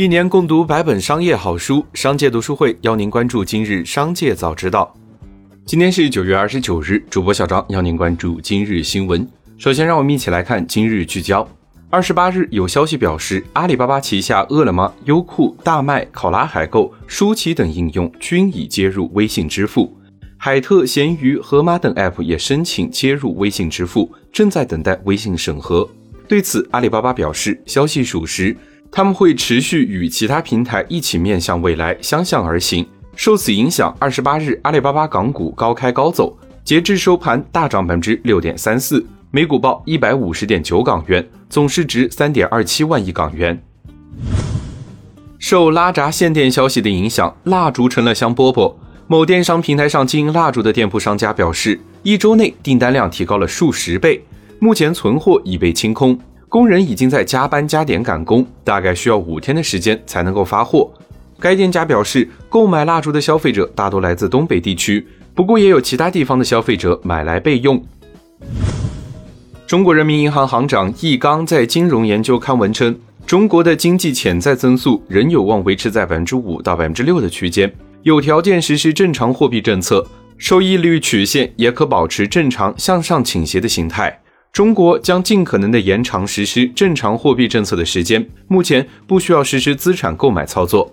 一年共读百本商业好书，商界读书会邀您关注今日商界早知道。今天是九月二十九日，主播小张邀您关注今日新闻。首先，让我们一起来看今日聚焦。二十八日，有消息表示，阿里巴巴旗下饿了么、优酷、大麦、考拉海购、舒淇等应用均已接入微信支付，海特、闲鱼、盒马等 App 也申请接入微信支付，正在等待微信审核。对此，阿里巴巴表示，消息属实。他们会持续与其他平台一起面向未来，相向而行。受此影响，二十八日阿里巴巴港股高开高走，截至收盘大涨百分之六点三四，每股报一百五十点九港元，总市值三点二七万亿港元。受拉闸限电消息的影响，蜡烛成了香饽饽。某电商平台上经营蜡烛的店铺商家表示，一周内订单量提高了数十倍，目前存货已被清空。工人已经在加班加点赶工，大概需要五天的时间才能够发货。该店家表示，购买蜡烛的消费者大多来自东北地区，不过也有其他地方的消费者买来备用。中国人民银行行长易纲在《金融研究》刊文称，中国的经济潜在增速仍有望维持在百分之五到百分之六的区间，有条件实施正常货币政策，收益率曲线也可保持正常向上倾斜的形态。中国将尽可能的延长实施正常货币政策的时间，目前不需要实施资产购买操作。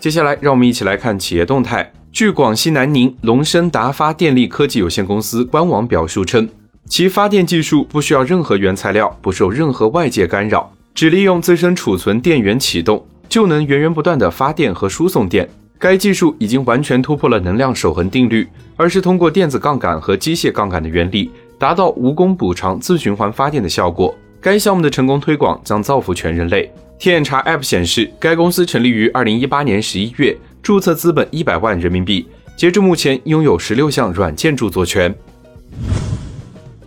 接下来，让我们一起来看企业动态。据广西南宁龙升达发电力科技有限公司官网表述称，其发电技术不需要任何原材料，不受任何外界干扰，只利用自身储存电源启动，就能源源不断的发电和输送电。该技术已经完全突破了能量守恒定律，而是通过电子杠杆和机械杠杆的原理。达到无功补偿、自循环发电的效果。该项目的成功推广将造福全人类。天眼查 App 显示，该公司成立于二零一八年十一月，注册资本一百万人民币，截至目前拥有十六项软件著作权。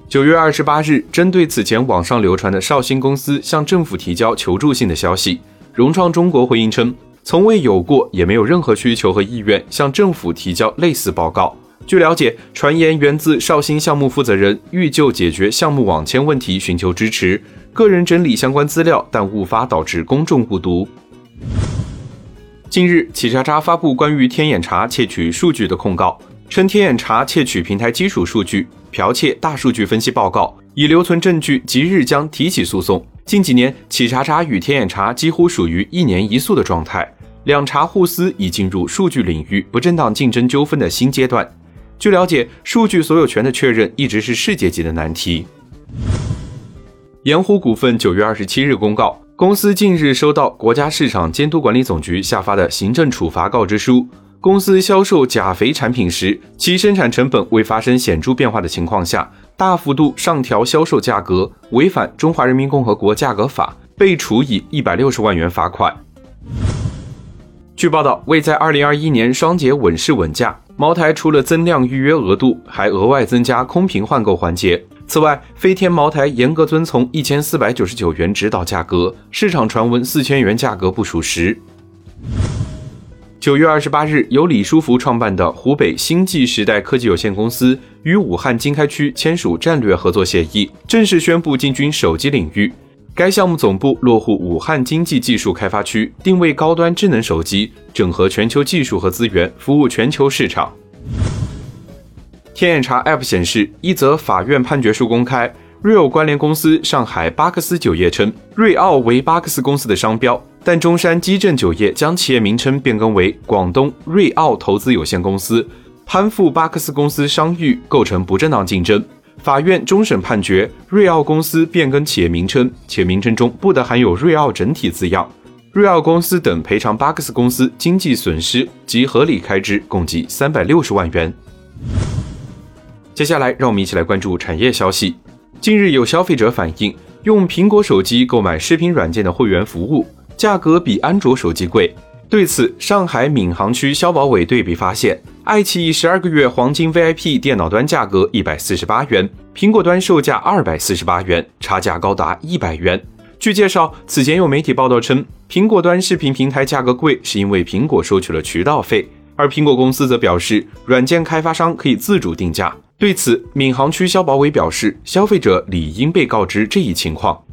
九月二十八日，针对此前网上流传的绍兴公司向政府提交求助信的消息，融创中国回应称，从未有过，也没有任何需求和意愿向政府提交类似报告。据了解，传言源自绍兴项目负责人欲就解决项目网签问题寻求支持，个人整理相关资料，但误发导致公众误读。近日，企查查发布关于天眼查窃取数据的控告，称天眼查窃取平台基础数据，剽窃大数据分析报告，已留存证据，即日将提起诉讼。近几年，企查查与天眼查几乎属于一年一诉的状态，两查互撕已进入数据领域不正当竞争纠纷的新阶段。据了解，数据所有权的确认一直是世界级的难题。盐湖股份九月二十七日公告，公司近日收到国家市场监督管理总局下发的行政处罚告知书。公司销售钾肥产品时，其生产成本未发生显著变化的情况下，大幅度上调销售价格，违反《中华人民共和国价格法》，被处以一百六十万元罚款。据报道，为在二零二一年双节稳市稳价。茅台除了增量预约额度，还额外增加空瓶换购环节。此外，飞天茅台严格遵从一千四百九十九元指导价格，市场传闻四千元价格不属实。九月二十八日，由李书福创办的湖北星际时代科技有限公司与武汉经开区签署战略合作协议，正式宣布进军手机领域。该项目总部落户武汉经济技术开发区，定位高端智能手机，整合全球技术和资源，服务全球市场。天眼查 App 显示，一则法院判决书公开，瑞奥关联公司上海巴克斯酒业称，瑞奥为巴克斯公司的商标，但中山基正酒业将企业名称变更为广东瑞奥投资有限公司，攀附巴克斯公司商誉，构成不正当竞争。法院终审判决，瑞奥公司变更企业名称，且名称中不得含有“瑞奥整体”字样。瑞奥公司等赔偿巴克斯公司经济损失及合理开支共计三百六十万元。接下来，让我们一起来关注产业消息。近日，有消费者反映，用苹果手机购买视频软件的会员服务，价格比安卓手机贵。对此，上海闵行区消保委对比发现，爱奇艺十二个月黄金 VIP 电脑端价格一百四十八元，苹果端售价二百四十八元，差价高达一百元。据介绍，此前有媒体报道称，苹果端视频平台价格贵是因为苹果收取了渠道费，而苹果公司则表示，软件开发商可以自主定价。对此，闵行区消保委表示，消费者理应被告知这一情况。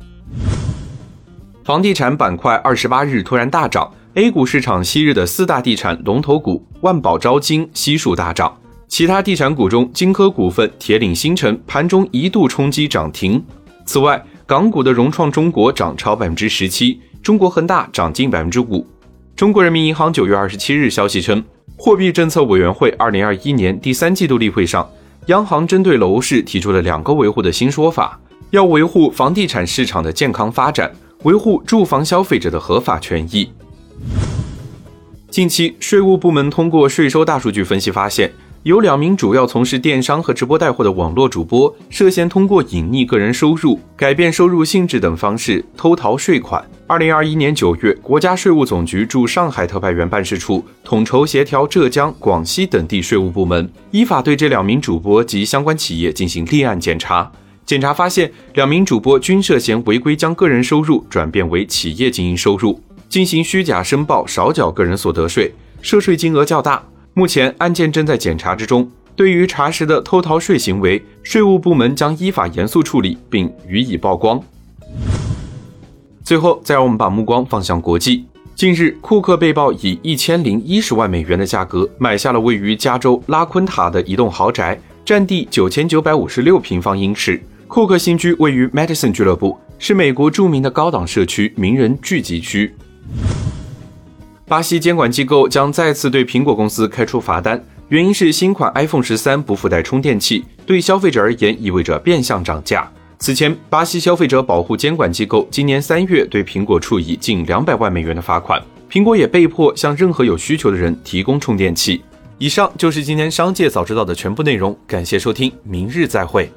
房地产板块二十八日突然大涨，A 股市场昔日的四大地产龙头股万宝招金悉数大涨。其他地产股中，金科股份、铁岭新城盘中一度冲击涨停。此外，港股的融创中国涨超百分之十七，中国恒大涨近百分之五。中国人民银行九月二十七日消息称，货币政策委员会二零二一年第三季度例会上，央行针对楼市提出了两个维护的新说法，要维护房地产市场的健康发展。维护住房消费者的合法权益。近期，税务部门通过税收大数据分析发现，有两名主要从事电商和直播带货的网络主播涉嫌通过隐匿个人收入、改变收入性质等方式偷逃税款。二零二一年九月，国家税务总局驻上海特派员办事处统筹协调浙江、广西等地税务部门，依法对这两名主播及相关企业进行立案检查。检查发现，两名主播均涉嫌违规将个人收入转变为企业经营收入，进行虚假申报、少缴个人所得税，涉税金额较大。目前案件正在检查之中。对于查实的偷逃税行为，税务部门将依法严肃处理，并予以曝光。最后，再让我们把目光放向国际。近日，库克被曝以一千零一十万美元的价格买下了位于加州拉昆塔的一栋豪宅，占地九千九百五十六平方英尺。库克新居位于 Madison 俱乐部，是美国著名的高档社区、名人聚集区。巴西监管机构将再次对苹果公司开出罚单，原因是新款 iPhone 十三不附带充电器，对消费者而言意味着变相涨价。此前，巴西消费者保护监管机构今年三月对苹果处以近两百万美元的罚款，苹果也被迫向任何有需求的人提供充电器。以上就是今天商界早知道的全部内容，感谢收听，明日再会。